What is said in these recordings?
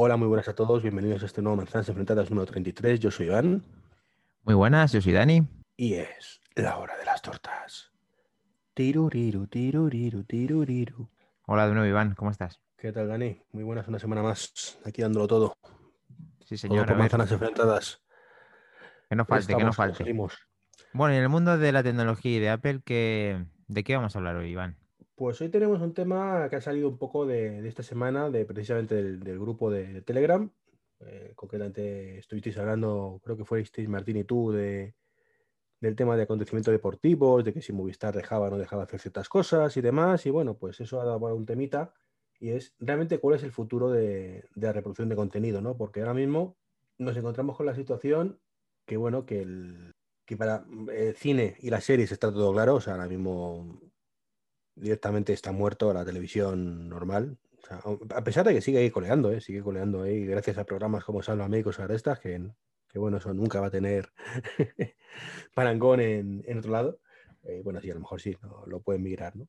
Hola, muy buenas a todos. Bienvenidos a este nuevo Manzanas Enfrentadas número 33. Yo soy Iván. Muy buenas, yo soy Dani. Y es la hora de las tortas. Tiruriru, tiruriru, tiruriru. Hola de nuevo, Iván, ¿cómo estás? ¿Qué tal, Dani? Muy buenas, una semana más. Aquí dándolo todo. Sí, Todo señor. por Manzanas Enfrentadas. que no falte, que no falte. Bueno, en el mundo de la tecnología y de Apple, ¿qué... ¿de qué vamos a hablar hoy, Iván? Pues hoy tenemos un tema que ha salido un poco de, de esta semana, de precisamente del, grupo de Telegram. Eh, concretamente estuvisteis hablando, creo que fuisteis Martín y tú, de, del tema de acontecimientos deportivos, de que si Movistar dejaba o no dejaba hacer ciertas cosas y demás. Y bueno, pues eso ha dado un temita y es realmente cuál es el futuro de, de la reproducción de contenido, ¿no? Porque ahora mismo nos encontramos con la situación que, bueno, que, el, que para el cine y las series está todo claro, o sea, ahora mismo directamente está muerto la televisión normal. A pesar de que sigue ahí coleando, ¿eh? sigue coleando gracias a programas como Salva Médicos ahora estas, que, que bueno, eso nunca va a tener parangón en, en otro lado. Eh, bueno, sí, a lo mejor sí, lo pueden migrar, ¿no?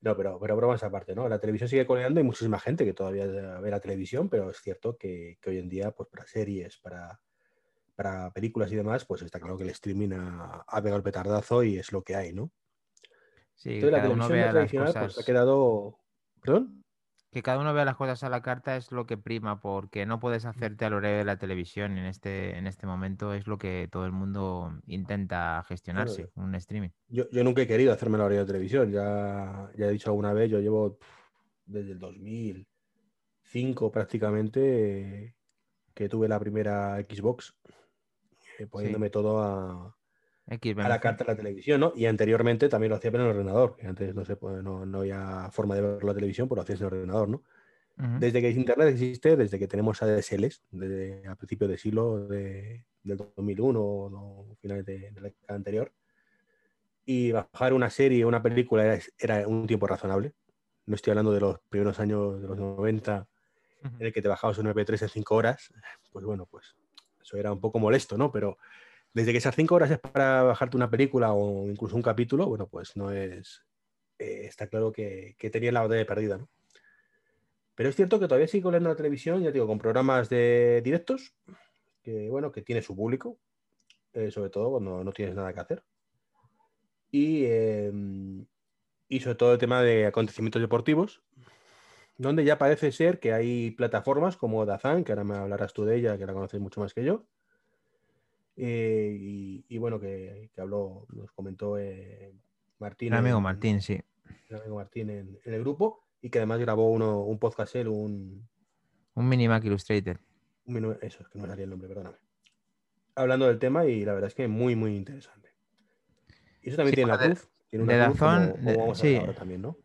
No, pero, pero bromas aparte, ¿no? La televisión sigue coleando, hay muchísima gente que todavía ve la televisión, pero es cierto que, que hoy en día, pues para series, para, para películas y demás, pues está claro que el streaming ha, ha pegado el petardazo y es lo que hay, ¿no? Sí, Entonces la cada uno televisión vea ya las tradicional cosas, pues, ha quedado... ¿Perdón? que cada uno vea las cosas a la carta es lo que prima, porque no puedes hacerte al horario de la televisión en este, en este momento, es lo que todo el mundo intenta gestionarse, un streaming. Yo, yo nunca he querido hacerme la hora de televisión, ya, ya he dicho alguna vez, yo llevo desde el 2005 prácticamente que tuve la primera Xbox, eh, poniéndome todo a, X, a la carta de la televisión, ¿no? Y anteriormente también lo hacía en el ordenador, que antes no, se no, no había forma de ver la televisión, pues lo hacías en el ordenador, ¿no? Ujú. Desde que Internet existe, desde que tenemos ADSLs, desde a principios de siglo de, del 2001 o no, finales de, de la década anterior, y bajar una serie o una película era, era un tiempo razonable. No estoy hablando de los primeros años de los 90, Ujú. en el que te bajabas un MP3 en 5 horas, pues bueno, pues eso era un poco molesto, ¿no? Pero desde que esas 5 horas es para bajarte una película o incluso un capítulo, bueno, pues no es... eh, está claro que, tenía la batalla perdida, ¿no? Pero es cierto que todavía sigue coleando la televisión, ya digo, con programas de directos, que bueno, que tiene su público, eh, sobre todo cuando no tienes nada que hacer. Y, eh, y sobre todo el tema de acontecimientos deportivos, donde ya parece ser que hay plataformas como Dazan, que ahora me hablarás tú de ella, que la conoces mucho más que yo. Eh, y, y bueno, que, que habló, nos comentó eh, Martín. El amigo en- Martín, sí. el amigo Martín en, en el grupo y que además grabó uno, un podcast él, un, Un mini Mac Illustrated. un eso, es que no salía el nombre, perdóname. Hablando del tema y la verdad es que muy, muy interesante. Y eso también Sí, tiene la de- cruz. Tiene de una cruz como, Dazón, como de- vamos a ver sí. ahora también, ¿no?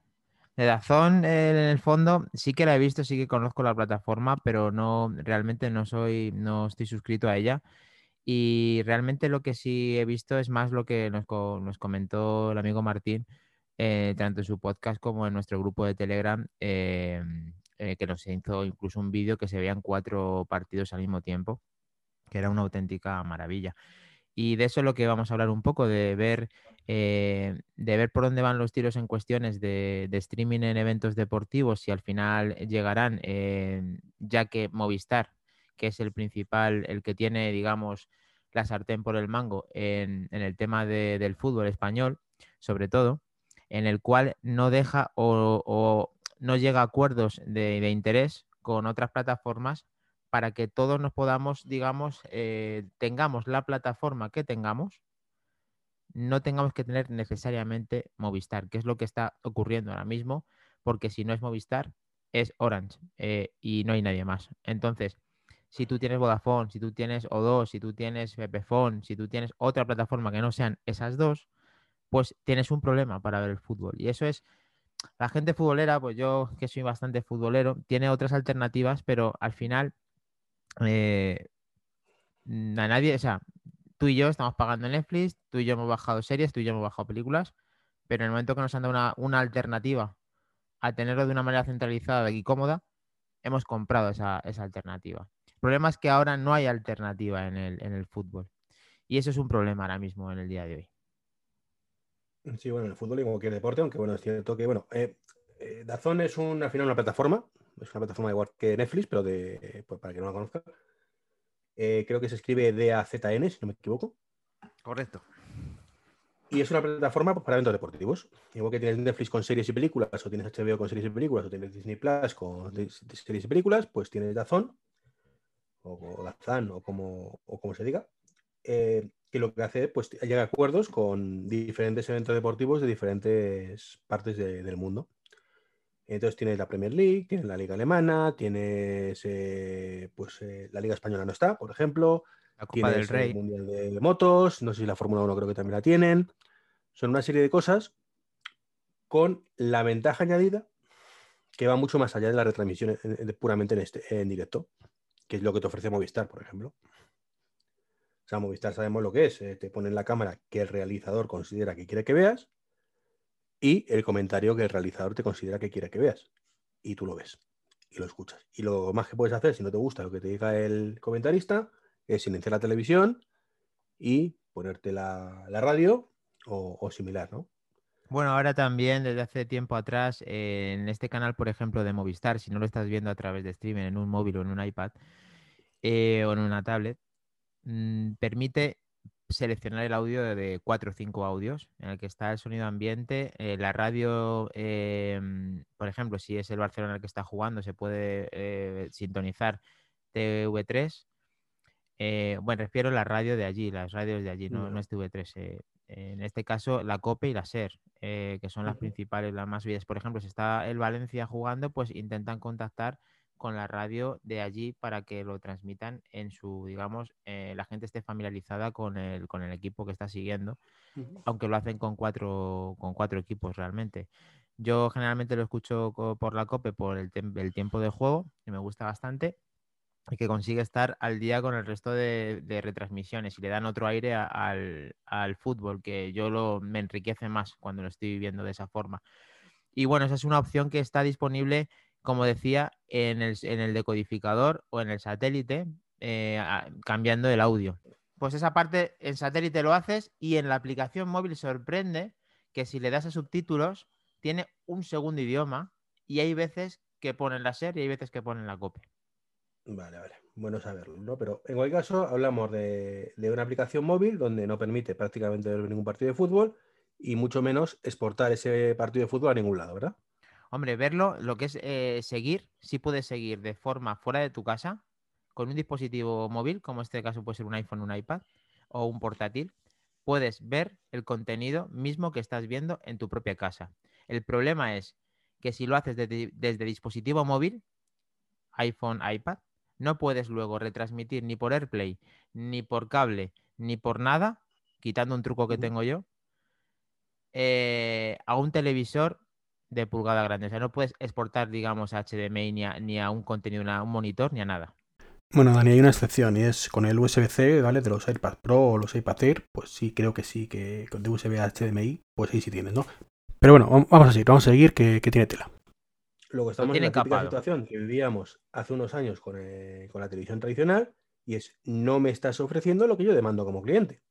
De Dazón, en el fondo, sí que la he visto, sí que conozco la plataforma, pero no, realmente no soy, no estoy suscrito a ella. Y realmente lo que sí he visto es más lo que nos, nos comentó el amigo Martín, eh, tanto en su podcast como en nuestro grupo de Telegram, eh, eh, que nos hizo incluso un vídeo que se veían cuatro partidos al mismo tiempo, que era una auténtica maravilla. Y de eso es lo que vamos a hablar un poco, de ver, eh, de ver por dónde van los tiros en cuestiones de, de streaming en eventos deportivos, si al final llegarán, ya que Movistar, que es el principal, el que tiene, digamos, la sartén por el mango en, el tema de- del fútbol español, sobre todo, en el cual no deja o, no llega a acuerdos de, de interés con otras plataformas para que todos nos podamos, digamos, eh, tengamos la plataforma que tengamos, no tengamos que tener necesariamente Movistar, que es lo que está ocurriendo ahora mismo, porque si no es Movistar, es Orange eh, y no hay nadie más. Entonces, si tú tienes Vodafone, si tú tienes O2, si tú tienes Pepefone, si tú tienes otra plataforma que no sean esas dos, pues tienes un problema para ver el fútbol. Y eso es, la gente futbolera, pues yo que soy bastante futbolero, tiene otras alternativas, pero al final eh, a nadie, o sea, tú y yo estamos pagando Netflix, tú y yo hemos bajado series, tú y yo hemos bajado películas, pero en el momento que nos han dado una, alternativa a tenerlo de una manera centralizada y cómoda, hemos comprado esa alternativa. El problema es que ahora no hay alternativa en el, en el fútbol. Y eso es un problema ahora mismo en el día de hoy. Sí, bueno, en el fútbol y cualquier deporte, aunque bueno, es cierto que, bueno, eh, eh, Dazón es un, al final una plataforma, Es una plataforma igual que Netflix, pero de, pues, para que no la conozca. Eh, creo que se escribe DAZN, si no me equivoco. Correcto. Y es una plataforma pues, para eventos deportivos. Igual que tienes Netflix con series y películas, o tienes HBO con series y películas, o tienes Disney Plus con series y películas, pues tienes Dazón, o, Dazan, o como, o como se diga, eh, que lo que hace, pues llega a acuerdos con diferentes eventos deportivos de diferentes partes del mundo. Entonces tienes la Premier League, tienes la Liga Alemana, tienes eh, pues eh, la Liga Española no está, por ejemplo, la Copa del Rey. El Mundial de Motos, no sé si la Fórmula 1 creo que también la tienen. Son una serie de cosas con la ventaja añadida que va mucho más allá de la retransmisión puramente en, este, en directo, que es lo que te ofrece Movistar, por ejemplo. O sea, Movistar sabemos lo que es. Eh, te ponen la cámara que el realizador considera que quiere que veas y el comentario que el realizador te considera que quiere que veas. Y tú lo ves y lo escuchas. Y lo más que puedes hacer, si no te gusta lo que te diga el comentarista, es silenciar la televisión y ponerte la, radio o, similar, ¿no? Bueno, ahora también desde hace tiempo atrás, en este canal, por ejemplo, de Movistar, si no lo estás viendo a través de streaming en un móvil o en un iPad eh, o en una tablet, mm, permite seleccionar el audio de cuatro o cinco audios en el que está el sonido ambiente, eh, la radio, em, por ejemplo, si es el Barcelona el que está jugando, se puede eh, sintonizar TV3 eh, bueno, refiero a la radio de allí, las radios de allí, no, no es TV3. Eh, en este caso, la COPE y la SER, eh, que son las principales, las más vidas. Por ejemplo, si está el Valencia jugando, pues intentan contactar con la radio de allí para que lo transmitan en su, digamos, la gente esté familiarizada con el, con el equipo que está siguiendo, aunque lo hacen con cuatro, con cuatro equipos realmente. Yo generalmente lo escucho por la COPE por el, el tiempo de juego, que me gusta bastante que consigue estar al día con el resto de, retransmisiones y le dan otro aire al, fútbol, que yo lo, me enriquece más cuando lo estoy viviendo de esa forma. Y bueno, esa es una opción que está disponible, como decía, en el, decodificador o en el satélite, eh, cambiando el audio. Pues esa parte en satélite lo haces y en la aplicación móvil sorprende que si le das a subtítulos, tiene un segundo idioma y hay veces que ponen la serie y hay veces que ponen la copia. Vale, vale. Bueno saberlo, ¿no? Pero en cualquier caso, hablamos de, una aplicación móvil donde no permite prácticamente ver ningún partido de fútbol y mucho menos exportar ese partido de fútbol a ningún lado, ¿verdad? Hombre, verlo, lo que es eh, seguir, sí puedes seguir de forma fuera de tu casa, con un dispositivo móvil, como en este caso puede ser un iPhone, un iPad o un portátil, puedes ver el contenido mismo que estás viendo en tu propia casa. El problema es que si lo haces desde dispositivo móvil, iPhone, iPad, no puedes luego retransmitir ni por AirPlay, ni por cable, ni por nada, quitando un truco que tengo yo, eh, a un televisor de pulgada grande. O sea, no puedes exportar, digamos, a HDMI ni a, ni a un contenido, a un monitor, ni a nada. Bueno, Dani, hay una excepción y es con el USB-C, ¿vale? De los iPad Pro o los iPad Air, pues sí, creo que sí, que con USB a HDMI, pues ahí sí tienes, ¿no? Pero bueno, vamos a seguir, vamos a seguir, que tiene tela. Luego estamos en la típica situación que vivíamos hace unos años eh, con, la televisión tradicional y es no me estás ofreciendo lo que yo demando como cliente.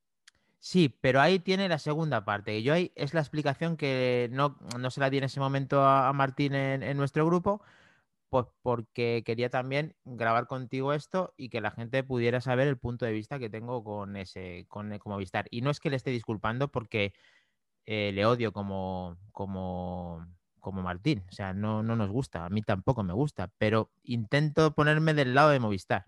Sí, pero ahí tiene la segunda parte. Yo ahí es la explicación que no, se la di en ese momento a, Martín en, nuestro grupo, pues porque quería también grabar contigo esto y que la gente pudiera saber el punto de vista que tengo con ese, con como Vistar. Y no es que le esté disculpando porque eh, le odio como, como como Martín. O sea, no, no nos gusta, a mí tampoco me gusta, pero intento ponerme del lado de Movistar.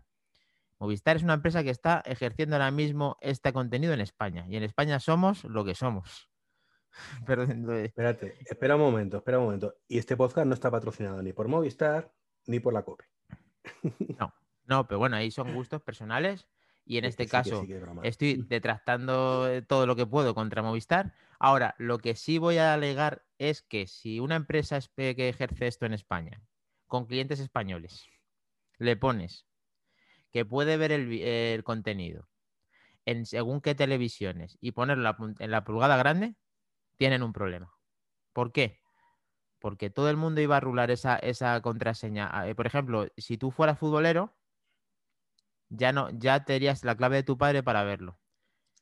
Movistar es una empresa que está ejerciendo ahora mismo este contenido en España. Y en España somos lo que somos. Pero, Espérate, espera un momento, espera un momento. Y este podcast no está patrocinado ni por Movistar ni por la COPE. No, no, pero bueno, ahí son gustos personales. Y en este caso estoy detractando todo lo que puedo contra Movistar. Ahora, lo que sí voy a alegar es que si una empresa que ejerce esto en España, con clientes españoles, le pones que puede ver el, contenido en según qué televisiones y ponerlo en la pulgada grande, tienen un problema. ¿Por qué? Porque todo el mundo iba a rular esa, esa contraseña. Ah, eh, por ejemplo, si tú fueras futbolero, ya no, ya tendrías la clave de tu padre para verlo.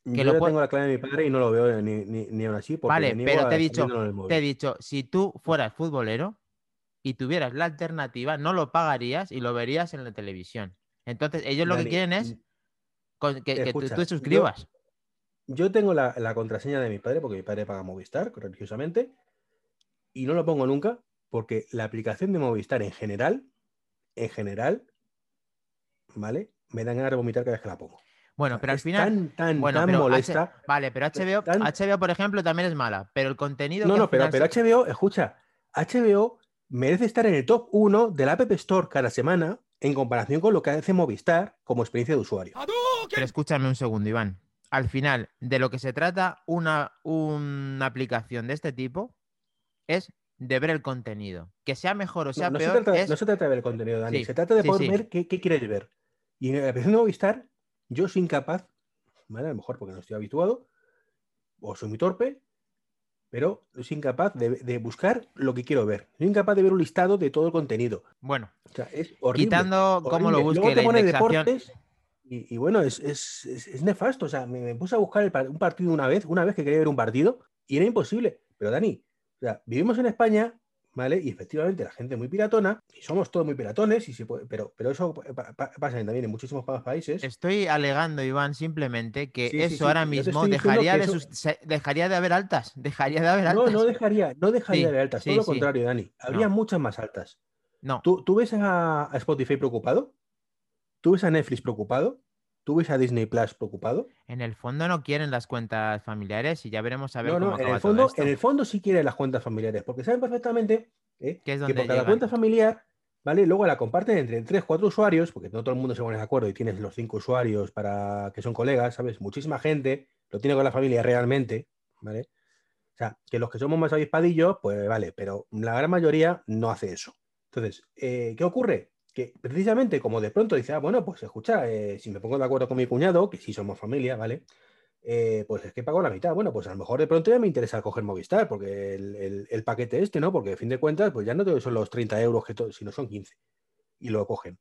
Que Yo tengo la clave de mi padre y no lo veo ni, ni, aún así. Vale, pero te he, dicho, te he dicho, si tú fueras futbolero y tuvieras la alternativa, no lo pagarías y lo verías en la televisión. Entonces, ellos lo que quieren es que, que tú- escucha, tú te yo- suscribas. Yo tengo la, la contraseña de mi padre, porque mi padre paga Movistar religiosamente, y no lo pongo nunca, porque la aplicación de Movistar en general, en general, ¿vale? Me dan ganas de vomitar cada vez que la pongo. Bueno, pero al es final. tan, tan, bueno, tan H- molesta. vale, pero HBO, tan- HBO, por ejemplo, también es mala. Pero el contenido. No, que no, pero, pero se- HBO, escucha, HBO merece estar en el top 1 del App Store cada semana en comparación con lo que hace Movistar como experiencia de usuario. Pero escúchame un segundo, Iván. Al final, de lo que se trata una, una aplicación de este tipo es de ver el contenido. Que sea mejor o sea no, no se peor. trata, es- no se trata de ver el contenido, Dani. Sí, se trata de sí, poder sí. ver qué, qué quieres ver. Y en la aplicación de Movistar, yo soy incapaz, ¿vale? A lo mejor porque no estoy habituado, o soy muy torpe, pero soy incapaz de, de buscar lo que quiero ver. Soy incapaz de ver un listado de todo el contenido. Bueno, O sea, es horrible. quitando cómo lo horrible. busque Luego te la pone indexación. deportes y, y bueno, es, es- es- es nefasto. O sea, me, me puse a buscar el un partido una vez, una vez que quería ver un partido, y era imposible. Pero Dani, o sea, vivimos en España, ¿vale? Y efectivamente la gente es muy piratona, y somos todos muy piratones, y se puede- pero, pero eso pa- pa- pasa también en muchísimos países. Estoy alegando, Iván, simplemente que Sí, eso sí, ahora mismo dejaría de, eso- sus- se- dejaría de haber altas. Dejaría de haber No, altas. no dejaría, no dejaría de altas, sí, todo lo contrario, Dani. Habría No. muchas más altas. No. ¿Tú, tú ves a Spotify preocupado? ¿Tú ves a Netflix preocupado? ¿Tú ves a Disney Plus preocupado? En el fondo no quieren las cuentas familiares y ya veremos a ver No, cómo no, en acaba el, todo fondo, esto. en el fondo sí quieren las cuentas familiares, porque saben perfectamente ¿eh? Que es que donde por cada cuenta familiar, ¿vale? Luego la comparten entre 3, 4 usuarios, porque no todo el mundo se pone de acuerdo y tienes los 5 usuarios para que son colegas, ¿sabes? Muchísima gente lo tiene con la familia realmente, ¿vale? O sea, que los que somos más avispadillos, pues vale, pero la gran mayoría no hace eso. Entonces, eh, ¿qué ocurre? Precisamente como de pronto dice, ah, bueno, pues escucha, eh, si me pongo de acuerdo con mi cuñado, que sí somos familia, ¿vale? Eh, pues es que pago la mitad. Bueno, pues a lo mejor de pronto ya me interesa coger Movistar, porque el, el- paquete este, ¿no? Porque a fin de cuentas, pues ya no son los 30 euros, que sino son 15. Y lo cogen.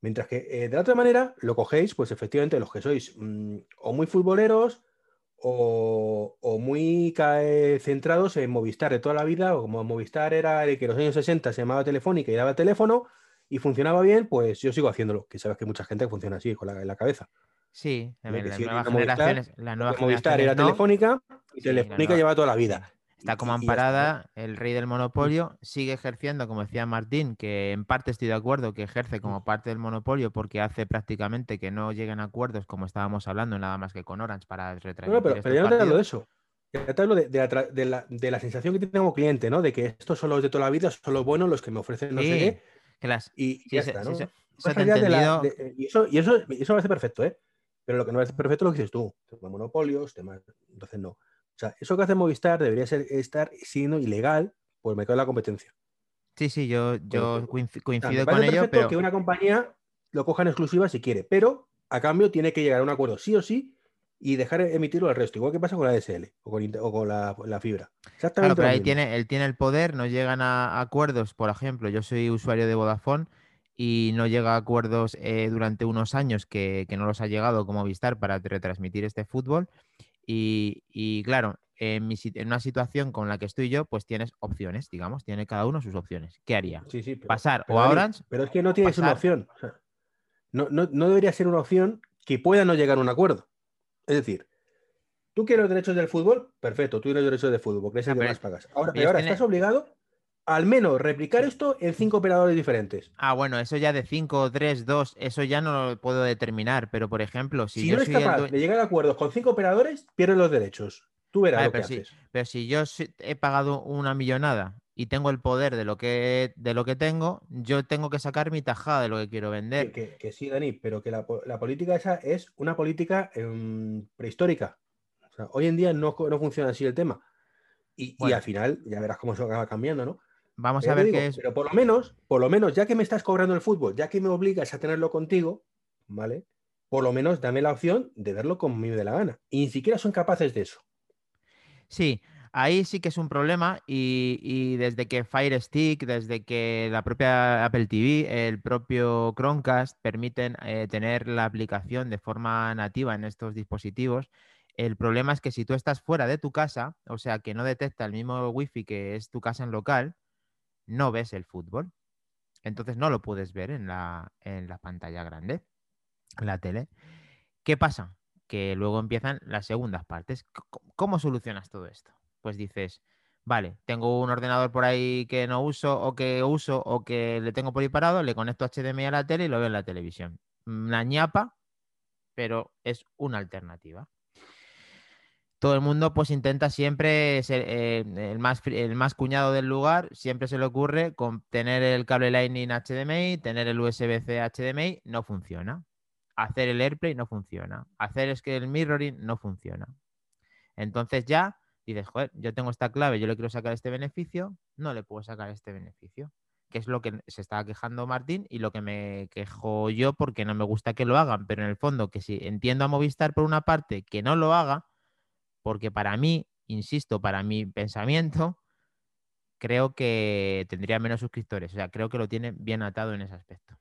Mientras que eh, de la otra manera lo cogéis, pues efectivamente los que sois mm, o muy futboleros o, o muy centrados en Movistar de toda la vida, o como Movistar era el que en los años 60 se llamaba Telefónica y daba teléfono y funcionaba bien, pues yo sigo haciéndolo, que sabes que hay mucha gente que funciona así, con la, en la cabeza. Sí, sigue nuevas teniendo Movistar, generaciones. Movistar generaciones era no. Telefónica y Sí, la Telefónica nueva- lleva toda la vida. Está como amparada, el rey del monopolio sigue ejerciendo, como decía Martín, que en parte estoy de acuerdo, que ejerce como parte del monopolio porque hace prácticamente que no lleguen a acuerdos, como estábamos hablando, nada más que con Orange para no, pero, pero ya no te hablo de eso. Ya te hablo de, de la, de la- de la sensación que tengo como cliente, ¿no? De que estos son los de toda la vida, son los buenos, los que me ofrecen no sé Sí, qué, las- y, y ya está, ¿no? se- te de la- de- y eso, y eso, me parece perfecto, ¿eh? Pero lo que no me parece perfecto es lo que dices tú, temas monopolios, temas... Entonces no. O sea, eso que hace Movistar debería ser estar siendo ilegal por el mercado de la competencia. Sí, sí, yo, yo Bueno, coinci- O sea, coincido me con ello, perfecto pero que una compañía lo coja en exclusiva si quiere, pero a cambio tiene que llegar a un acuerdo sí o sí y dejar emitirlo al resto, igual que pasa con la DSL o con, o con la, la fibra. Exactamente Claro, pero ahí tiene, él tiene el poder, no llegan a acuerdos. Por ejemplo, yo soy usuario de Vodafone y no llega a acuerdos eh, durante unos años que, que no los ha llegado como Vistar para retransmitir este fútbol. Y, y claro, en, mi en una situación con la que estoy yo, pues tienes opciones, digamos, tiene cada uno sus opciones. ¿Qué haría? Sí, sí, pero- Pasar pero o a Orange. Pero es que no tienes una opción. o sea, no, no- no debería ser una opción que pueda no llegar a un acuerdo. Es decir, tú quieres los derechos del fútbol, perfecto, tú tienes los derechos del fútbol, porque es el que más pagas. Ahora, pero ahora tienen- estás obligado al menos replicar esto en cinco operadores diferentes. Ah, bueno, eso ya de 5, 3, 2, eso ya no lo puedo determinar. Pero, por ejemplo, si, Si, yo no soy capaz de llegar a acuerdos con cinco operadores, pierdes los derechos. Tú verás Vale, lo que pero haces. Pero si yo he pagado una millonada y tengo el poder de lo que, de lo que tengo, yo tengo que sacar mi tajada de lo que quiero vender. que- que sí, Dani, pero que la, la política esa es una política em, prehistórica. O sea, hoy en día no, no funciona así el tema. Y, y al final, ya verás cómo se acaba cambiando, ¿no? Vamos Pero a ver digo, qué es. Pero por lo menos, por lo menos, ya que me estás cobrando el fútbol, ya que me obligas a tenerlo contigo, ¿vale? Por lo menos dame la opción de verlo como me dé la gana. Y ni siquiera son capaces de eso. Sí, ahí sí que es un problema y, desde que Fire Stick, desde que la propia Apple TV, el propio Chromecast permiten eh, tener la aplicación de forma nativa en estos dispositivos, el problema es que si tú estás fuera de tu casa, o sea, que no detecta el mismo wifi que es tu casa en local, no ves el fútbol. Entonces no lo puedes ver en la, en la pantalla grande, en la tele. ¿Qué pasa? Que luego empiezan las segundas partes. ¿Cómo solucionas todo esto? Pues dices, vale, tengo un ordenador por ahí que no uso o que uso o que le tengo por ahí parado, le conecto HDMI a la tele y lo veo en la televisión. Una ñapa, pero es una alternativa todo el mundo pues intenta siempre ser eh, el, más, el más cuñado del lugar, siempre se le ocurre con tener el cable Lightning HDMI, tener el USB-C HDMI, no funciona. Hacer el AirPlay no funciona. Hacer es que el mirroring no funciona. Entonces ya dices, joder, yo tengo esta clave, yo le quiero sacar este beneficio, no le puedo sacar este beneficio. Que es lo que se estaba quejando Martín y lo que me quejo yo porque no me gusta que lo hagan, pero en el fondo que si entiendo a Movistar por una parte que no lo haga, porque para mí, insisto, para mi pensamiento, creo que tendría menos suscriptores. O sea, creo que lo tiene bien atado en ese aspecto.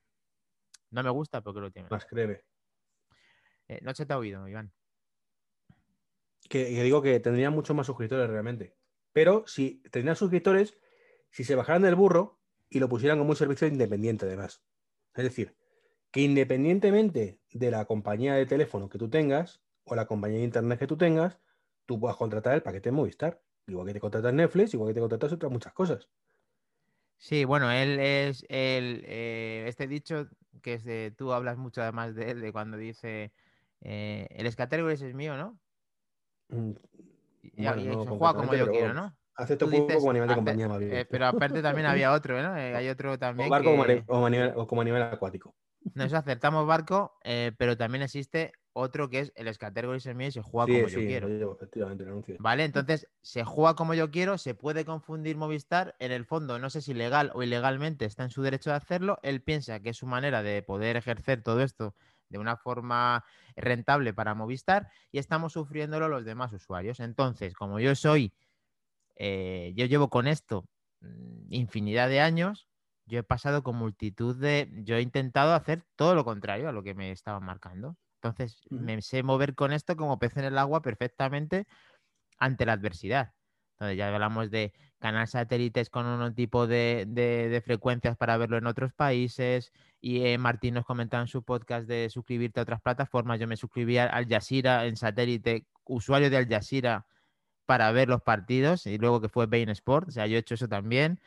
No me gusta porque lo tiene. Más creve. Eh, no se te ha oído, Iván. Que, digo que tendría muchos más suscriptores realmente. Pero si tendrían suscriptores, si se bajaran del burro y lo pusieran como un servicio independiente, además. Es decir, que independientemente de la compañía de teléfono que tú tengas o la compañía de internet que tú tengas, tú puedas contratar el paquete de Movistar. Igual que te contratas Netflix, igual que te contratas otras muchas cosas. Sí, bueno, él es el, eh, este dicho que es de, tú hablas mucho además de él, de cuando dice eh, el Scatergories es mío, ¿no? Y, se juega como yo quiero, ¿no? Hace todo poco como animal de compañía más bien. Eh, pero aparte también había otro, ¿no? hay otro también. O barco o, como animal, acuático. No, eso acertamos barco, pero también existe otro que es el Scattergories en mí y se juega como yo quiero. Vale, entonces se juega como yo quiero, se puede confundir Movistar. En el fondo, no sé si legal o ilegalmente está en su derecho de hacerlo. Él piensa que es su manera de poder ejercer todo esto de una forma rentable para Movistar y estamos sufriéndolo los demás usuarios. Entonces, como yo soy, eh, yo llevo con esto mm, infinidad de años, yo he pasado con multitud de, yo he intentado hacer todo lo contrario a lo que me estaban marcando. Entonces, me sé mover con esto como pez en el agua perfectamente ante la adversidad. Entonces, ya hablamos de canal satélites con un tipo de, frecuencias para verlo en otros países. Y eh, Martín nos comentaba en su podcast de suscribirte a otras plataformas. Yo me suscribí a Al Jazeera en satélite, usuario de Al Jazeera para ver los partidos y luego que fue Bain Sport. O sea, yo he hecho eso también.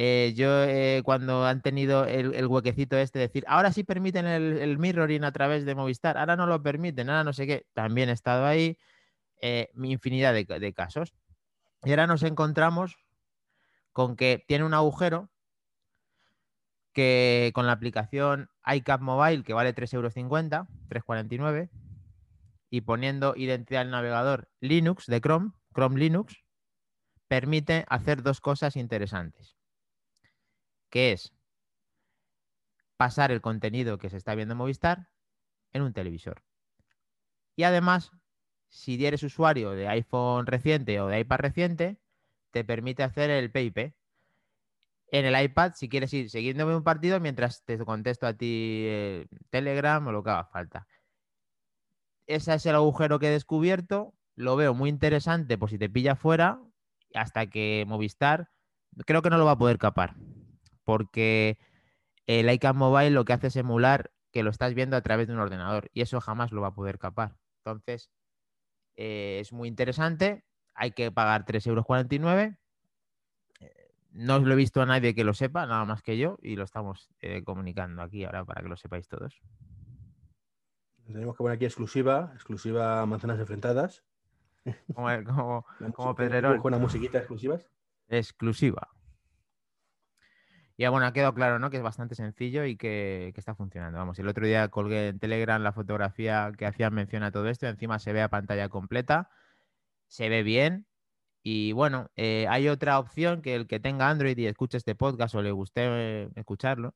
Eh, yo eh, cuando han tenido el, huequecito este, decir, ahora sí permiten el, mirroring a través de Movistar, ahora no lo permiten, ahora no sé qué, también he estado ahí, eh, infinidad de, casos. Y ahora nos encontramos con que tiene un agujero que con la aplicación iCap Mobile, que vale 3,50 euros, 3,49, y poniendo identidad al navegador Linux de Chrome, Chrome Linux, permite hacer dos cosas interesantes que es pasar el contenido que se está viendo en Movistar en un televisor. Y además, si eres usuario de iPhone reciente o de iPad reciente, te permite hacer el PIP. En el iPad, si quieres ir siguiéndome un partido mientras te contesto a ti eh, Telegram o lo que haga falta. Ese es el agujero que he descubierto. Lo veo muy interesante por si te pilla fuera, hasta que Movistar creo que no lo va a poder capar porque el iCam Mobile lo que hace es emular que lo estás viendo a través de un ordenador y eso jamás lo va a poder capar. Entonces, eh, es muy interesante, hay que pagar 3,49 euros. No lo he visto a nadie que lo sepa, nada más que yo, y lo estamos eh, comunicando aquí ahora para que lo sepáis todos. Tenemos que poner aquí exclusiva, exclusiva manzanas enfrentadas. Como, como, como Pedrerol. Con una musiquita exclusivas. Exclusiva. Y bueno, ha quedado claro, ¿no? Que es bastante sencillo y que, está funcionando. Vamos, el otro día colgué en Telegram la fotografía que hacía mención a todo esto. Encima se ve a pantalla completa, se ve bien. Y bueno, eh, hay otra opción que el que tenga Android y escuche este podcast o le guste eh, escucharlo,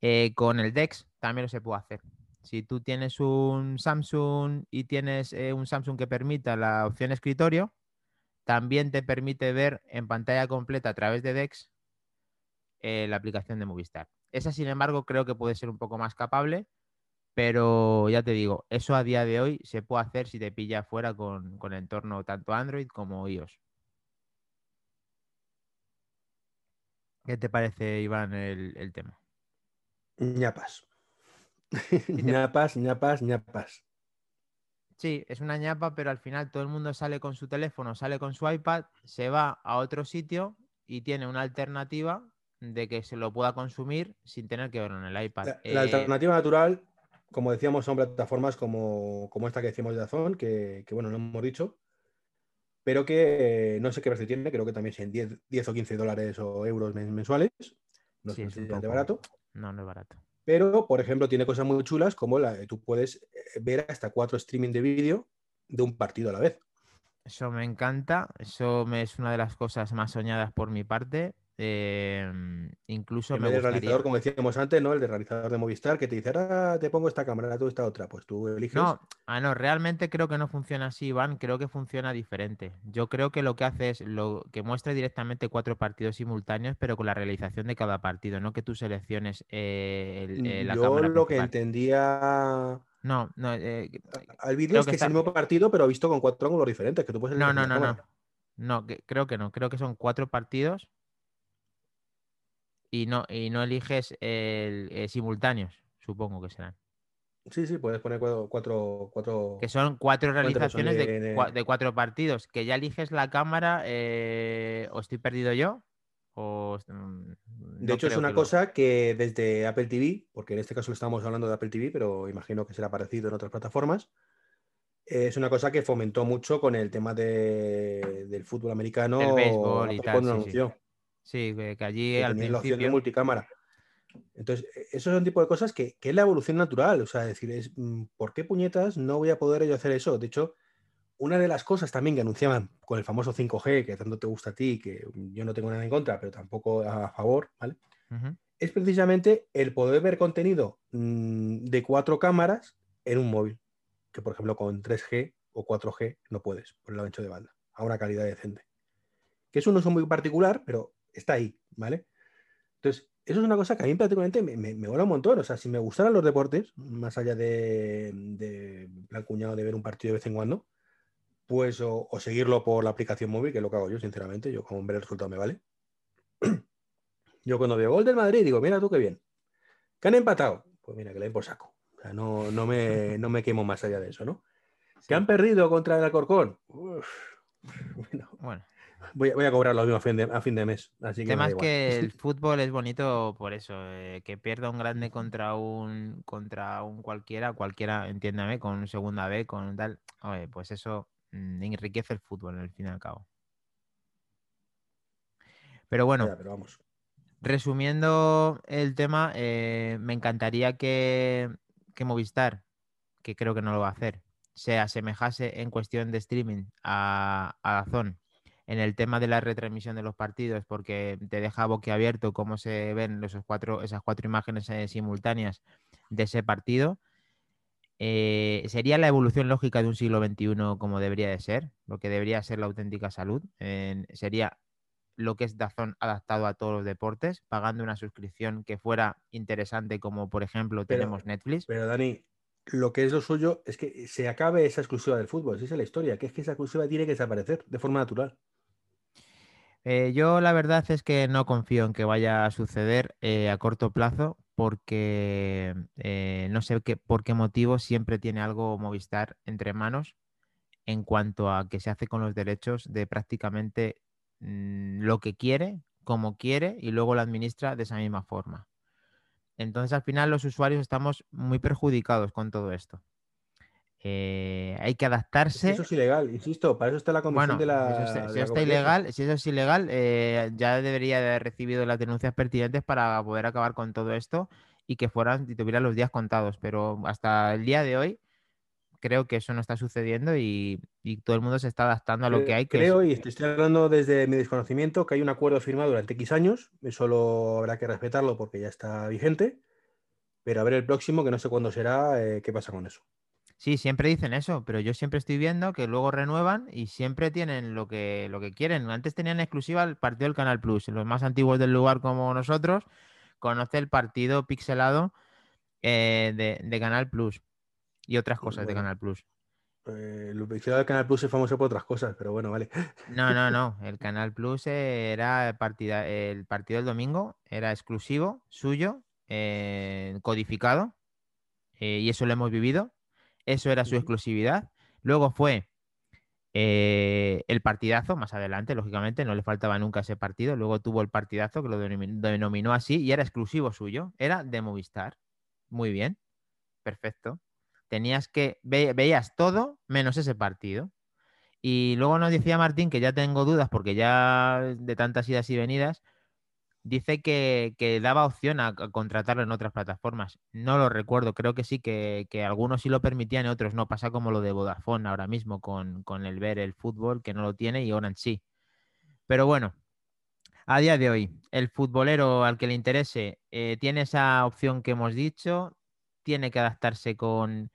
eh, con el DeX también lo se puede hacer. Si tú tienes un Samsung y tienes un Samsung que permita la opción escritorio, también te permite ver en pantalla completa a través de DeX eh, la aplicación de Movistar. Esa, sin embargo, creo que puede ser un poco más capable, pero ya te digo, eso a día de hoy se puede hacer si te pilla fuera con, con entorno tanto Android como iOS. ¿Qué te parece, Iván, el, el tema? ñapas. ñapas, ñapas, ñapas. Sí, es una ñapa, pero al final todo el mundo sale con su teléfono, sale con su iPad, se va a otro sitio y tiene una alternativa de que se lo pueda consumir sin tener que verlo en el iPad. La, la Eh, alternativa natural, como decíamos, son plataformas como, como esta que decimos de Azón, que, que, bueno, no hemos dicho, pero que eh, no sé qué precio tiene, creo que también son 10, 10 o 15 dólares o euros men- mensuales. No Sí, es un poco- barato. No, no es barato. Pero, por ejemplo, tiene cosas muy chulas como la, tú puedes eh, ver hasta cuatro streaming de vídeo de un partido a la vez. Eso me encanta, eso me- es una de las cosas más soñadas por mi parte. Eh, incluso En me gustaría... realizador, como decíamos antes, ¿no? El de realizador de Movistar que te dice, ahora te pongo esta cámara, tú esta otra. Pues tú eliges. No, ah, no, realmente creo que no funciona así, Iván. Creo que funciona diferente. Yo creo que lo que hace es lo que muestra directamente cuatro partidos simultáneos, pero con la realización de cada partido, no que tú selecciones eh, el- eh, la Yo cámara lo que entendía No, no, eh, al vídeo es que que es el mismo partido, pero visto con cuatro ángulos diferentes, que tú puedes no, no, no, no. No, que- creo que no. Creo que son cuatro partidos y no, y no eliges el, eh, simultáneos, supongo que serán. Sí, sí, puedes poner cuatro. cuatro, cuatro- Que son cuatro Cuatro realizaciones de, de- de cuatro partidos. Que ya eliges la cámara, eh, o estoy perdido yo, o... mm, De hecho, es una que lo- cosa que desde Apple TV, porque en este caso estamos hablando de Apple TV, pero imagino que será parecido en otras plataformas, es una cosa que fomentó mucho con el tema de- del fútbol americano. Del béisbol y tal, sí, sí. Sí, que, allí que al tenías la opción de principio... multicámara. Entonces, e- esos son tipo de cosas que, que es la evolución natural. O sea, decir, es, mm, ¿por qué puñetas no voy a poder yo hacer eso? De hecho, una de las cosas también que anunciaban con el famoso 5G, que tanto te gusta a ti, que yo no tengo nada en contra, pero tampoco a favor, ¿vale? Es precisamente el poder ver contenido mm, de cuatro cámaras en un móvil. Que por ejemplo con 3G o 4G no puedes por el ancho de banda, a una calidad decente. Que es un uso muy particular, pero está ahí, ¿vale? Entonces, eso es una cosa que a mí prácticamente me, me, me mola un montón. O sea, si me gustaran los deportes, más allá de, de plan cuñado de ver un partido de vez en cuando, pues o, o seguirlo por la aplicación móvil, que es lo que hago yo, sinceramente. Yo como ver el resultado me vale. Yo cuando veo gol del Madrid digo, mira tú qué bien. Que han empatado. Pues mira, que le den por saco. O sea, no, no, me, no me quemo más allá de eso, ¿no? Que han perdido contra el Alcorcón. Uf, bueno, Bueno, voy, a- voy a cobrar lo mismo a fin de, a fin de mes. Así el que, tema es igual. que el fútbol es bonito por eso, eh, que pierda un grande contra un contra un cualquiera, cualquiera, entiéndame, con un segunda B, con tal, oye, pues eso mm, enriquece el fútbol al fin y al cabo. Pero bueno, Ya, pero vamos. Resumiendo el tema, eh, me encantaría que, que Movistar, que creo que no lo va a hacer, se asemejase en cuestión de streaming a, a Dazón en el tema de la retransmisión de los partidos, porque te deja boquiabierto cómo se ven esos cuatro, esas cuatro imágenes eh, simultáneas de ese partido. Eh, sería la evolución lógica de un siglo XXI como debería de ser, lo que debería ser la auténtica salud. Eh, sería lo que es Dazón adaptado a todos los deportes, pagando una suscripción que fuera interesante, como por ejemplo Pero- tenemos Netflix. Pero Dani, lo que es lo suyo es que se acabe esa exclusiva del fútbol. Esa es la historia, que es que esa exclusiva tiene que desaparecer de forma natural. Eh, yo la verdad es que no confío en que vaya a suceder eh, a corto plazo porque eh, no sé qué, por qué motivo siempre tiene algo Movistar entre manos en cuanto a que se hace con los derechos de prácticamente mm, lo que quiere, como quiere y luego lo administra de esa misma forma. Entonces al final los usuarios estamos muy perjudicados con todo esto. Eh, hay que adaptarse. Eso es ilegal, insisto, para eso está la comisión Bueno, de la. eso de si la está ilegal, si eso es ilegal, eh, ya debería de haber recibido las denuncias pertinentes para poder acabar con todo esto y que fueran y tuvieran los días contados. Pero hasta el día de hoy creo que eso no está sucediendo y, y todo el mundo se está adaptando a lo que hay. Que es- Creo, y estoy hablando desde mi desconocimiento, que hay un acuerdo firmado durante X años. Eso lo habrá que respetarlo porque ya está vigente. Pero a ver el próximo, que no sé cuándo será, eh, qué pasa con eso. Sí, siempre dicen eso, pero yo siempre estoy viendo que luego renuevan y siempre tienen lo que, lo que quieren. Antes tenían exclusiva el partido del Canal Plus. Los más antiguos del lugar como nosotros conoce el partido pixelado eh, de, de Canal Plus y otras cosas de. Canal Plus. Eh, el del Canal Plus es famoso por otras cosas, pero bueno, vale. No, no, no. El Canal Plus era partida, el partido del domingo, era exclusivo, suyo, eh, codificado, eh, y eso lo hemos vivido. Eso era su exclusividad. Luego fue eh, el partidazo, más adelante, lógicamente, no le faltaba nunca ese partido. Luego tuvo el partidazo que lo denominó así y era exclusivo suyo. Era de Movistar. Muy bien. Perfecto. Tenías que, veías todo menos ese partido. Y luego nos decía Martín, que ya tengo dudas porque ya de tantas idas y venidas, dice que, daba opción a, contratarlo en otras plataformas. No lo recuerdo, creo que sí, que, algunos sí lo permitían y otros no. Pasa como lo de Vodafone ahora mismo con, el ver el fútbol, que no lo tiene, y Orange sí. Pero bueno, a día de hoy, el futbolero al que le interese eh, tiene esa opción que hemos dicho, tiene que adaptarse con,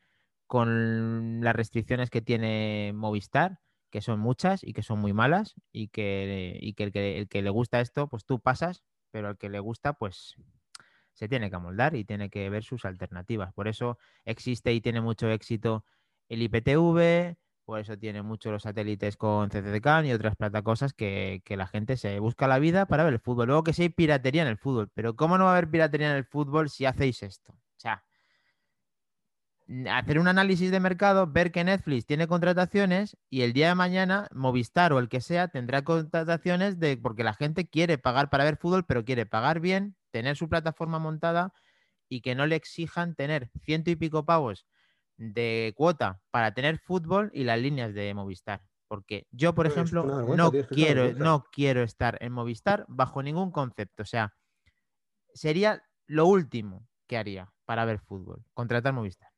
las restricciones que tiene Movistar, que son muchas y que son muy malas, y que, y que, el, que el que le gusta esto, pues tú pasas, pero al que le gusta, pues se tiene que amoldar y tiene que ver sus alternativas. Por eso existe y tiene mucho éxito el IPTV, por eso tiene mucho los satélites con CCCAN y otras plata cosas que, que, la gente se busca la vida para ver el fútbol. Luego que sí hay piratería en el fútbol, pero ¿cómo no va a haber piratería en el fútbol si hacéis esto? Hacer un análisis de mercado, ver que Netflix tiene contrataciones y el día de mañana Movistar o el que sea tendrá contrataciones de porque la gente quiere pagar para ver fútbol, pero quiere pagar bien, tener su plataforma montada y que no le exijan tener ciento y pico pavos de cuota para tener fútbol y las líneas de Movistar. Porque yo, por ejemplo, no quiero, no quiero estar en Movistar bajo ningún concepto. O sea, sería lo último que haría para ver fútbol, contratar Movistar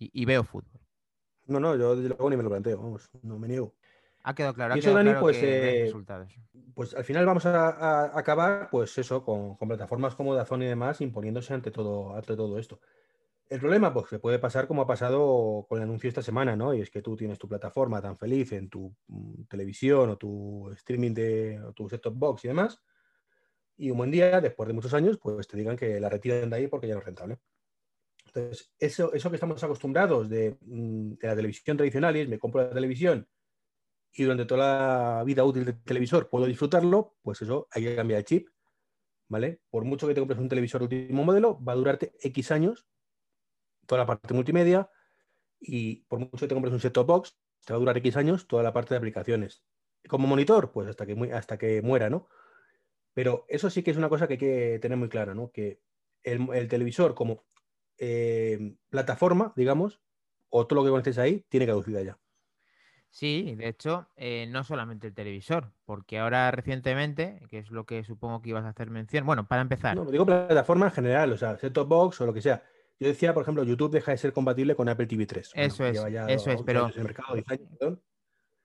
y, veo fútbol. No, no, yo luego ni me lo planteo, vamos, no me niego. Ha quedado claro. Ha eso, Dani, pues, eh, pues al final vamos a, acabar, pues eso, con, plataformas como Dazón y demás, imponiéndose ante todo, ante todo esto. El problema, pues, que puede pasar como ha pasado con el anuncio esta semana, ¿no? Y es que tú tienes tu plataforma tan feliz en tu mm, televisión o tu streaming de o tu set-top box y demás, y un buen día, después de muchos años, pues te digan que la retiran de ahí porque ya no es rentable. Entonces, eso, eso que estamos acostumbrados de, mm, la televisión tradicional es me compro la televisión y durante toda la vida útil del televisor puedo disfrutarlo, pues eso hay que cambiar el chip, ¿vale? Por mucho que te compres un televisor último modelo, va a durarte X años, toda la parte multimedia, y por mucho que te compres un set-top box, te va a durar X años toda la parte de aplicaciones. Como monitor, pues hasta que, hasta que muera, ¿no? Pero eso sí que es una cosa que hay que tener muy clara, ¿no? Que el televisor, como eh, plataforma, digamos, o todo lo que conectes ahí, tiene caducidad ya. Sí, de hecho, eh, no solamente el televisor, porque ahora recientemente, que es lo que supongo que ibas a hacer mención, bueno, para empezar. No, digo plataforma en general, o sea, set-top box o lo que sea. Yo decía, por ejemplo, YouTube deja de ser compatible con Apple TV 3. Eso es, eso es, pero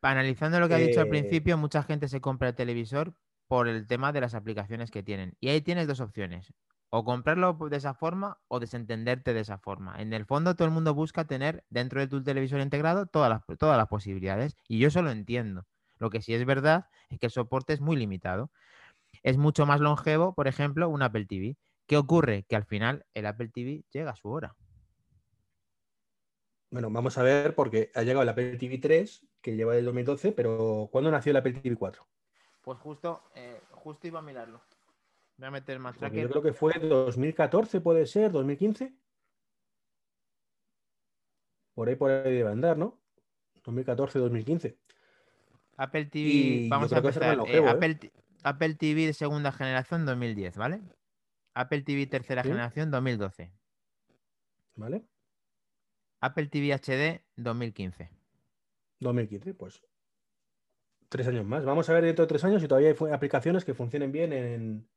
analizando lo que ha dicho al eh, principio, mucha gente se compra el televisor por el tema de las aplicaciones que tienen. Y ahí tienes dos opciones o comprarlo de esa forma o desentenderte de esa forma. En el fondo todo el mundo busca tener dentro de tu televisor integrado todas las, todas las posibilidades y yo eso lo entiendo. Lo que sí es verdad es que el soporte es muy limitado. Es mucho más longevo, por ejemplo, un Apple TV. ¿Qué ocurre? Que al final el Apple TV llega a su hora. Bueno, vamos a ver porque ha llegado el Apple TV 3, que lleva del 2012, pero ¿cuándo nació el Apple TV 4? Pues justo, eh, justo iba a mirarlo. Voy a meter más Yo creo que fue 2014, puede ser, 2015. Por ahí, por ahí debe andar, ¿no? 2014, 2015. Apple TV, vamos a empezar. Eh, ¿eh? Apple, TV de segunda generación 2010, ¿vale? Apple TV tercera generación 2012. ¿Vale? Apple TV HD 2015. 2015, pues tres años más. Vamos a ver dentro de tres años si todavía hay aplicaciones que funcionen bien en,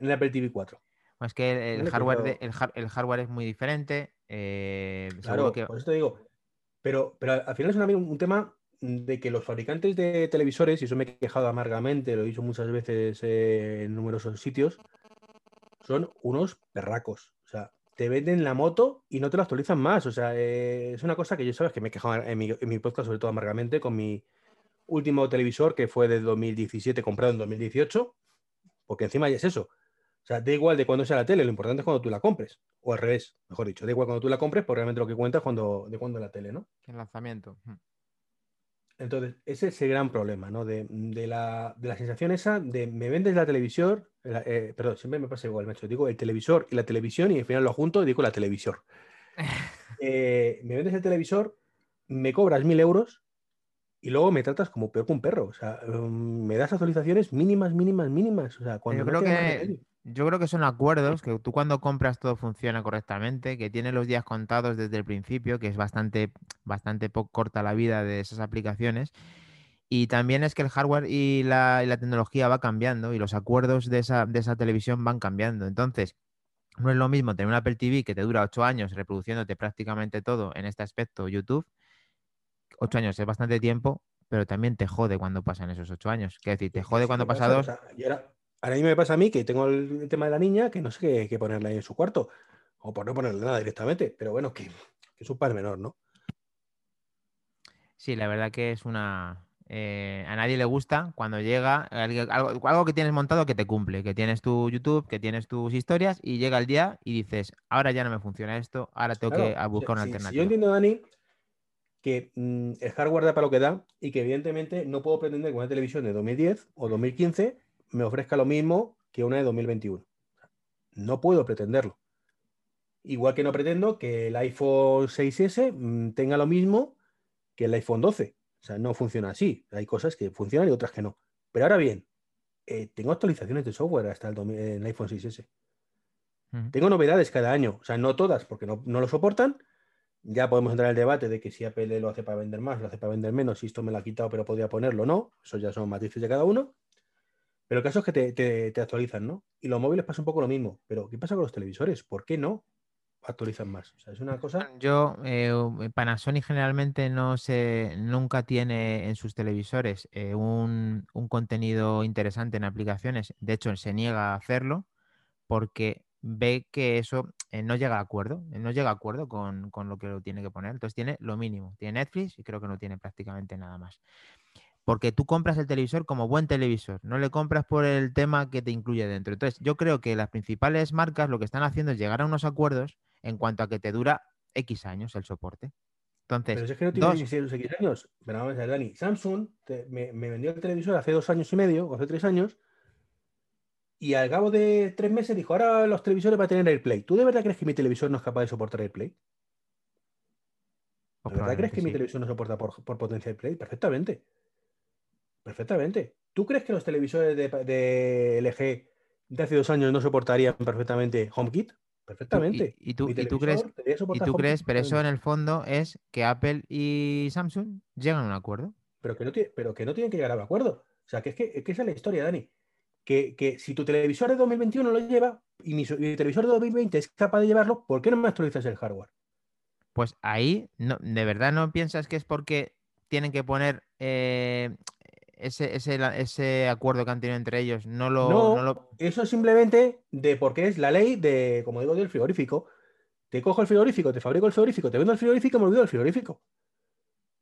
en Apple TV 4. Es que el, hardware, el, hardware es muy diferente. Eh, claro, por eso te digo. Pero, pero al final es un, tema de que los fabricantes de televisores, y eso me he quejado amargamente, lo he dicho muchas veces en numerosos sitios, son unos perracos. O sea, te venden la moto y no te la actualizan más. O sea, eh, es una cosa que yo sabes que me he quejado en mi, en mi, podcast, sobre todo amargamente, con mi último televisor que fue de 2017, comprado en 2018, porque encima ya es eso O sea, da igual de cuándo sea la tele, lo importante es cuando tú la compres. O al revés, mejor dicho, da igual cuando tú la compres, porque realmente lo que cuenta es cuando, de cuándo la tele, ¿no? El lanzamiento. Entonces, ese es el gran problema, ¿no? De, la, sensación esa de me vendes la televisión, eh, perdón, siempre me pasa igual, macho. Digo el televisor y la televisión y al final lo junto y digo la televisor. Eh, me vendes el televisor, me cobras mil euros y luego me tratas como peor que un perro. O sea, mm, me das actualizaciones mínimas, mínimas, mínimas. O sea, cuando yo, creo que, yo creo que son acuerdos que tú cuando compras todo funciona correctamente, que tiene los días contados desde el principio, que es bastante, bastante poco corta la vida de esas aplicaciones. Y también es que el hardware y la, tecnología va cambiando y los acuerdos de esa, de esa televisión van cambiando. Entonces, no es lo mismo tener un Apple TV que te dura ocho años reproduciéndote prácticamente todo en este aspecto YouTube. Ocho años es bastante tiempo, pero también te jode cuando pasan esos ocho años. Es decir, te jode cuando pasa dos. y ahora a mí me pasa a mí que tengo el, tema de la niña que no sé qué, ponerle ahí en su cuarto. O por no ponerle nada directamente. Pero bueno, que, que es un par menor, ¿no? Sí, la verdad que es una, eh, a nadie le gusta cuando llega algo, que tienes montado que te cumple, que tienes tu YouTube, que tienes tus historias y llega el día y dices, ahora ya no me funciona esto, ahora tengo que buscar una alternativa. yo entiendo, Dani, que mm, el hardware da para lo que da y que evidentemente no puedo pretender que una televisión de 2010 o 2015 me ofrezca lo mismo que una de 2021. No puedo pretenderlo. Igual que no pretendo que el iPhone 6S mm, tenga lo mismo que el iPhone 12 o sea, no funciona así. Hay cosas que funcionan y otras que no. Pero ahora bien, eh, tengo actualizaciones de software hasta el, iPhone 6S. Tengo novedades cada año. O sea, no todas porque no, lo soportan. Ya podemos entrar en el debate de que si Apple lo hace para vender más, lo hace para vender menos, si esto me lo ha quitado pero podría ponerlo, no. Eso ya son matices de cada uno. Pero el caso es que te, te actualizan, ¿no? Y los móviles pasa un poco lo mismo. Pero ¿qué pasa con los televisores? ¿Por qué no? actualizan más. O sea, es una cosa. Yo, eh, Panasonic generalmente no se, nunca tiene en sus televisores eh, un, contenido interesante en aplicaciones. De hecho, se niega a hacerlo porque ve que eso eh, no llega a acuerdo, no llega a acuerdo con, con, lo que lo tiene que poner. Entonces tiene lo mínimo. Tiene Netflix y creo que no tiene prácticamente nada más. Porque tú compras el televisor como buen televisor, no le compras por el tema que te incluye dentro. Entonces, yo creo que las principales marcas lo que están haciendo es llegar a unos acuerdos en cuanto a que te dura X años el soporte. Entonces, pero es que no tiene dos... X años. Pero vamos a ver, Dani, Samsung me, vendió el televisor hace dos años y medio, o hace tres años, y al cabo de tres meses dijo, ahora los televisores van a tener AirPlay. ¿Tú de verdad crees que mi televisor no es capaz de soportar AirPlay? ¿De verdad crees que mi televisor no soporta por, por potencia AirPlay? Perfectamente. Perfectamente. ¿Tú crees que los televisores de, de LG de hace dos años no soportarían perfectamente HomeKit? Perfectamente. ¿Y, tú, tú crees, ¿y tú crees, pero eso en el fondo es que Apple y Samsung llegan a un acuerdo? Pero que no, pero que no tienen que llegar a un acuerdo. O sea, que es que, esa es la historia, Dani. Que, si tu televisor de 2021 lo lleva y mi, televisor de 2020 es capaz de llevarlo, ¿por qué no me actualizas el hardware? Pues ahí, no, ¿de verdad no piensas que es porque tienen que poner eh, ese, ese, acuerdo que han tenido entre ellos no lo, no, Eso es simplemente de porque es la ley de, como digo, del frigorífico. Te cojo el frigorífico, te fabrico el frigorífico, te vendo el frigorífico y me olvido del frigorífico.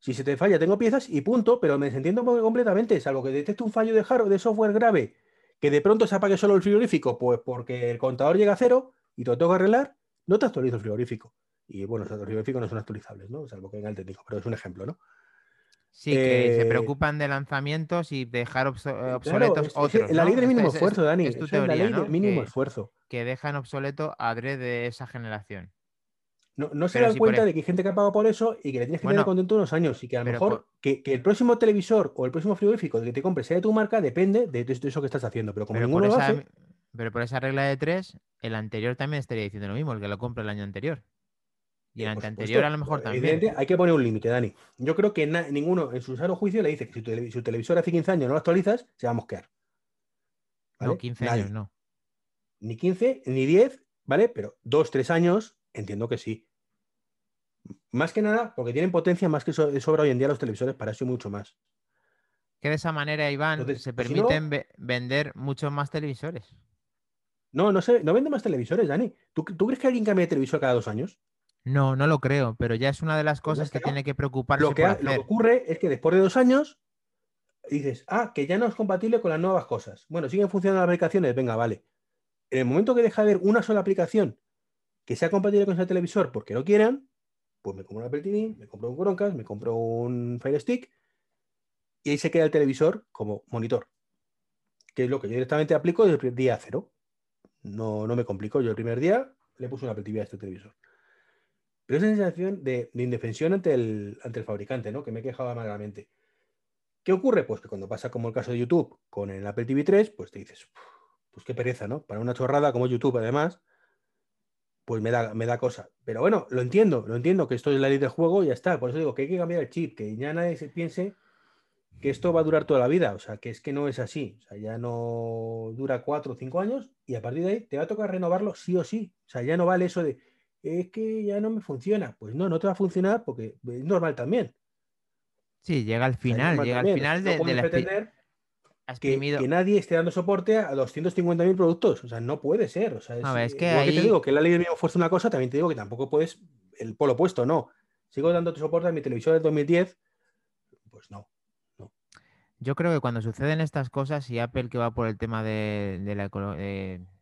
Si se te falla, tengo piezas y punto, pero me desentiendo completamente, salvo que detecte un fallo de hardware, de software grave, que de pronto se apague solo el frigorífico, pues porque el contador llega a cero y te lo tengo que arreglar, no te actualizo el frigorífico. Y bueno, los frigoríficos no son actualizables, ¿no? Salvo que venga el técnico, pero es un ejemplo, ¿no? Sí, que se eh, preocupan de lanzamientos y dejar eh, obsoletos otros. la ley del mínimo esfuerzo, Dani. Es, tu teoría, la ley del mínimo esfuerzo. Que dejan obsoleto a de esa generación. No, se dan cuenta de que hay gente que ha pagado por eso y que le tienes que tener contento unos años y que a lo mejor que, el próximo televisor o el próximo frigorífico que te compres sea de tu marca depende de, eso que estás haciendo. Pero como ninguno lo hace... Pero por esa regla de tres, el anterior también estaría diciendo lo mismo, el que lo compra el año anterior. Y el anterior a lo mejor también. hay que poner un límite, Dani. Yo creo que ninguno en su sano juicio le dice que si tu, televisor hace 15 años no lo actualizas, se va a mosquear. No, 15 años no. Ni 15, ni 10, ¿vale? Pero 2, 3 años, entiendo que sí. Más que nada, porque tienen potencia más que sobra hoy en día los televisores para eso y mucho más. Que de esa manera, Iván, se permiten vender muchos más televisores. No, no sé, no vende más televisores, Dani. ¿Tú, ¿Tú, crees que alguien cambie de televisor cada dos años? No, no lo creo, pero ya es una de las pues cosas que, tiene que preocuparse. Lo que, lo que ocurre es que después de dos años dices, ah, que ya no es compatible con las nuevas cosas. Bueno, siguen funcionando las aplicaciones, venga, vale. En el momento que deja de haber una sola aplicación que sea compatible con ese televisor porque no quieran, pues me compro un Apple TV, me compro un Chromecast, me compro un Fire Stick y ahí se queda el televisor como monitor, que es lo que yo directamente aplico desde el día cero. No, no me complico, yo el primer día le puse una Apple TV a este televisor. Pero esa sensación de, indefensión ante el, ante el fabricante, ¿no? Que me quejaba amargamente. ¿Qué ocurre? Pues que cuando pasa como el caso de YouTube con el Apple TV 3, pues te dices, pues qué pereza, ¿no? Para una chorrada como YouTube, además, pues me da, me da cosa. Pero bueno, lo entiendo, lo entiendo que esto es la ley del juego y ya está. Por eso digo que hay que cambiar el chip, que ya nadie se piense que esto va a durar toda la vida. O sea, que es que no es así. O sea, ya no dura cuatro o cinco años y a partir de ahí te va a tocar renovarlo sí o sí. O sea, ya no vale eso de, es que ya no me funciona. Pues no, no te va a funcionar porque es normal también. Sí, llega al final, llega al final de, de la que, que, nadie esté dando soporte a 250.000 productos. O sea, no puede ser. O sea, es, que, te digo que la ley de mínimo fuerza una cosa, también te digo que tampoco puedes el polo opuesto, no. Sigo dando soporte a mi televisor del 2010, pues no, no. Yo creo que cuando suceden estas cosas y Apple que va por el tema de, la,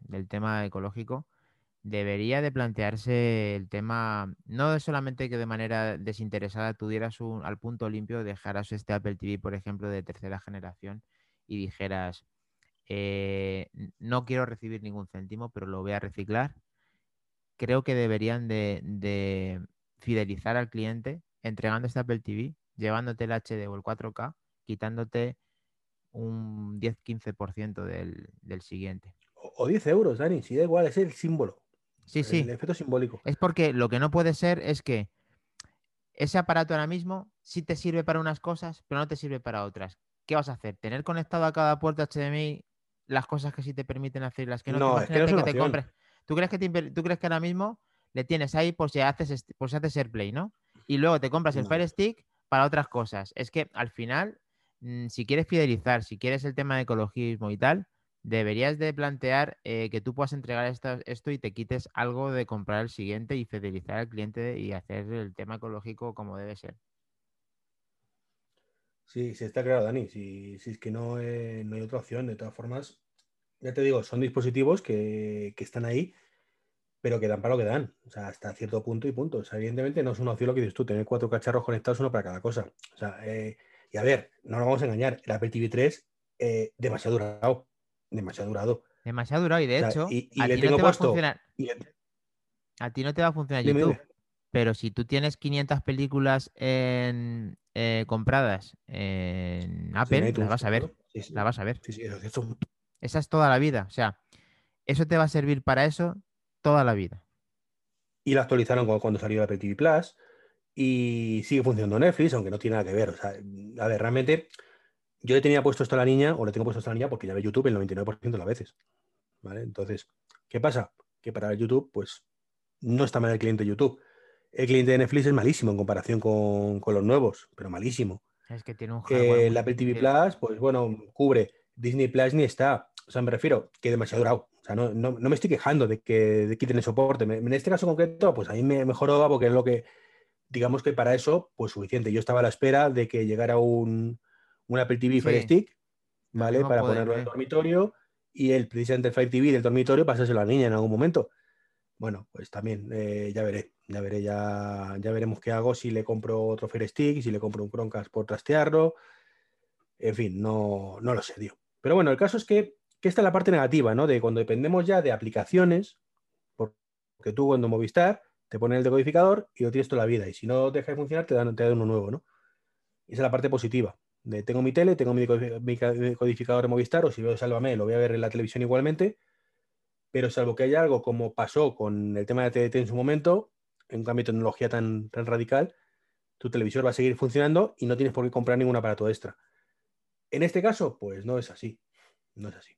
del tema ecológico, debería de plantearse el tema, no solamente que de manera desinteresada tú dieras un, al punto limpio, dejaras este Apple TV, por ejemplo, de tercera generación y dijeras, eh, no quiero recibir ningún céntimo, pero lo voy a reciclar. Creo que deberían de, fidelizar al cliente entregando este Apple TV, llevándote el HD o el 4K, quitándote un 10-15% del, del siguiente. O 10 euros, Dani, si da igual, es el símbolo. Sí, sí. El efecto simbólico. Es porque lo que no puede ser es que ese aparato ahora mismo sí te sirve para unas cosas, pero no te sirve para otras. ¿Qué vas a hacer? ¿Tener conectado a cada puerta HDMI las cosas que sí te permiten hacer las que no? No, es que, no te compres. ¿Tú crees que, ¿Tú crees que ahora mismo le tienes ahí por si haces, por si haces AirPlay, ¿no? Y luego te compras el Fire Stick para otras cosas. Es que al final, mm, si quieres fidelizar, si quieres el tema de ecologismo y tal, deberías de plantear eh, que tú puedas entregar esto, y te quites algo de comprar el siguiente y fidelizar al cliente y hacer el tema ecológico como debe ser. Sí, sí está claro, Dani. Si, es que no, eh, no, hay otra opción, de todas formas, ya te digo, son dispositivos que, están ahí, pero que dan para lo que dan. O sea, hasta cierto punto y punto. O sea, evidentemente no es una opción lo que dices tú, tener cuatro cacharros conectados, uno para cada cosa. O sea, eh, y a ver, no nos vamos a engañar, el Apple TV 3 demasiado durado demasiado durado. Demasiado durado y de hecho, a ti no te va a funcionar. A ti no te va a funcionar YouTube. Pero si tú tienes 500 películas en, eh, compradas en Apple, la vas a ver. La vas a ver. Esa es toda la vida. O sea, eso te va a servir para eso toda la vida. Y la actualizaron cuando, salió Apple TV Plus. Y sigue funcionando Netflix, aunque no tiene nada que ver. O sea, a ver, realmente yo le tenía puesto esto a la niña, o le tengo puesto esto a la niña porque ya ve YouTube el 99% de las veces. ¿Vale? Entonces, ¿qué pasa? Que para YouTube, pues no está mal el cliente de YouTube. El cliente de Netflix es malísimo en comparación con, los nuevos, pero malísimo. Es que tiene un Que el Apple TV Plus, pues bueno, cubre. Disney Plus ni está. O sea, me refiero que demasiado durado. O sea, no, me estoy quejando de que de quiten el soporte. En este caso concreto, pues a mí me mejoró porque es lo que, digamos que para eso, pues suficiente. Yo estaba a la espera de que llegara un, un Apple TV Fire Stick, ¿vale? Para ponerlo en el dormitorio y el precisamente el Fire TV del dormitorio pasárselo a la niña en algún momento. Bueno, pues también eh, ya veré, ya veré, ya, ya veremos qué hago si le compro otro Fire Stick, si le compro un Chromecast por trastearlo. En fin, no, no lo sé, tío. Pero bueno, el caso es que, que esta es la parte negativa, ¿no? De cuando dependemos ya de aplicaciones, porque tú cuando Movistar te pones el decodificador y lo tienes toda la vida. Y si no deja de funcionar, te dan, te dan uno nuevo, ¿no? Esa es la parte positiva tengo mi tele, tengo mi, codificador de Movistar, o si veo Sálvame, lo voy a ver en la televisión igualmente, pero salvo que haya algo como pasó con el tema de TDT en su momento, en un cambio de tecnología tan, tan radical, tu televisor va a seguir funcionando y no tienes por qué comprar ningún aparato extra. En este caso, pues no es así. No es así.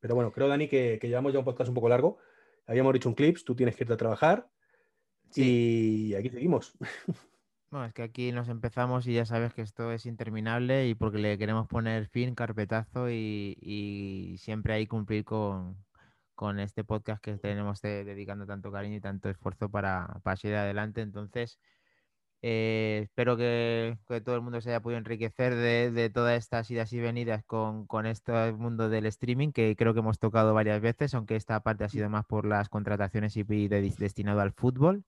Pero bueno, creo, Dani, que, llevamos ya un podcast un poco largo. Habíamos dicho un clips, tú tienes que irte a trabajar. Y aquí seguimos. Bueno, es que aquí nos empezamos y ya sabes que esto es interminable y porque le queremos poner fin, carpetazo y, siempre hay cumplir con, este podcast que tenemos dedicando tanto cariño y tanto esfuerzo para, para seguir adelante. Entonces, Eh, espero que, todo el mundo se haya podido enriquecer de, todas estas idas y venidas con, con, este mundo del streaming, que creo que hemos tocado varias veces, aunque esta parte ha sido más por las contrataciones y destinado al fútbol.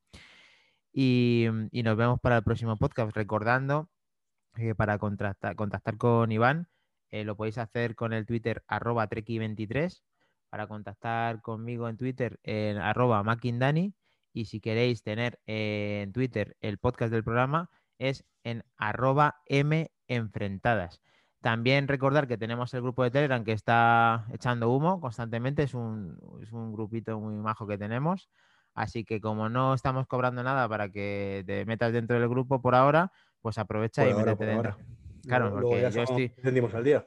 Y, nos vemos para el próximo podcast, recordando que para contactar, contactar con Iván eh, lo podéis hacer con el Twitter arroba treki23, para contactar conmigo en Twitter en arroba makindani y si queréis tener eh, en Twitter el podcast del programa es en arroba menfrentadas. También recordar que tenemos el grupo de Telegram que está echando humo constantemente, es un, es un grupito muy majo que tenemos. Así que como no estamos cobrando nada para que te metas dentro del grupo por ahora, pues aprovecha y métete dentro. Claro, porque yo estoy... al día.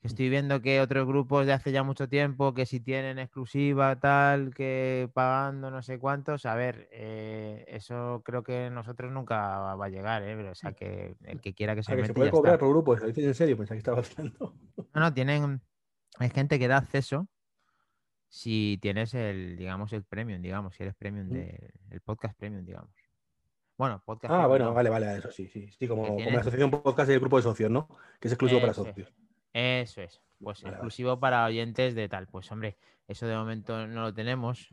Estoy viendo que otros grupos de hace ya mucho tiempo, que si tienen exclusiva, tal, que pagando no sé cuántos, a ver, eh, eso creo que nosotros nunca va a llegar, ¿eh? Pero, o sea, que el que quiera que se, meta, se puede cobrar por grupos, ¿lo dices en serio? Pensaba que estaba haciendo. No, no, tienen, hay gente que da acceso si tienes el, digamos, el premium, digamos, si eres premium mm. del podcast premium, digamos. Bueno, podcast. Ah, bueno, vale, vale, eso sí, sí, sí, como, como la asociación podcast y el grupo de socios, ¿no? Que es exclusivo para socios. Eso es. Pues exclusivo para oyentes de tal. Pues hombre, eso de momento no lo tenemos.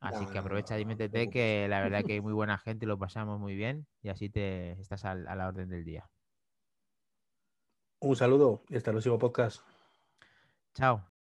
Así que aprovecha y métete que la verdad que hay muy buena gente, lo pasamos muy bien y así te estás a, la orden del día. Un saludo y hasta el próximo podcast. Chao.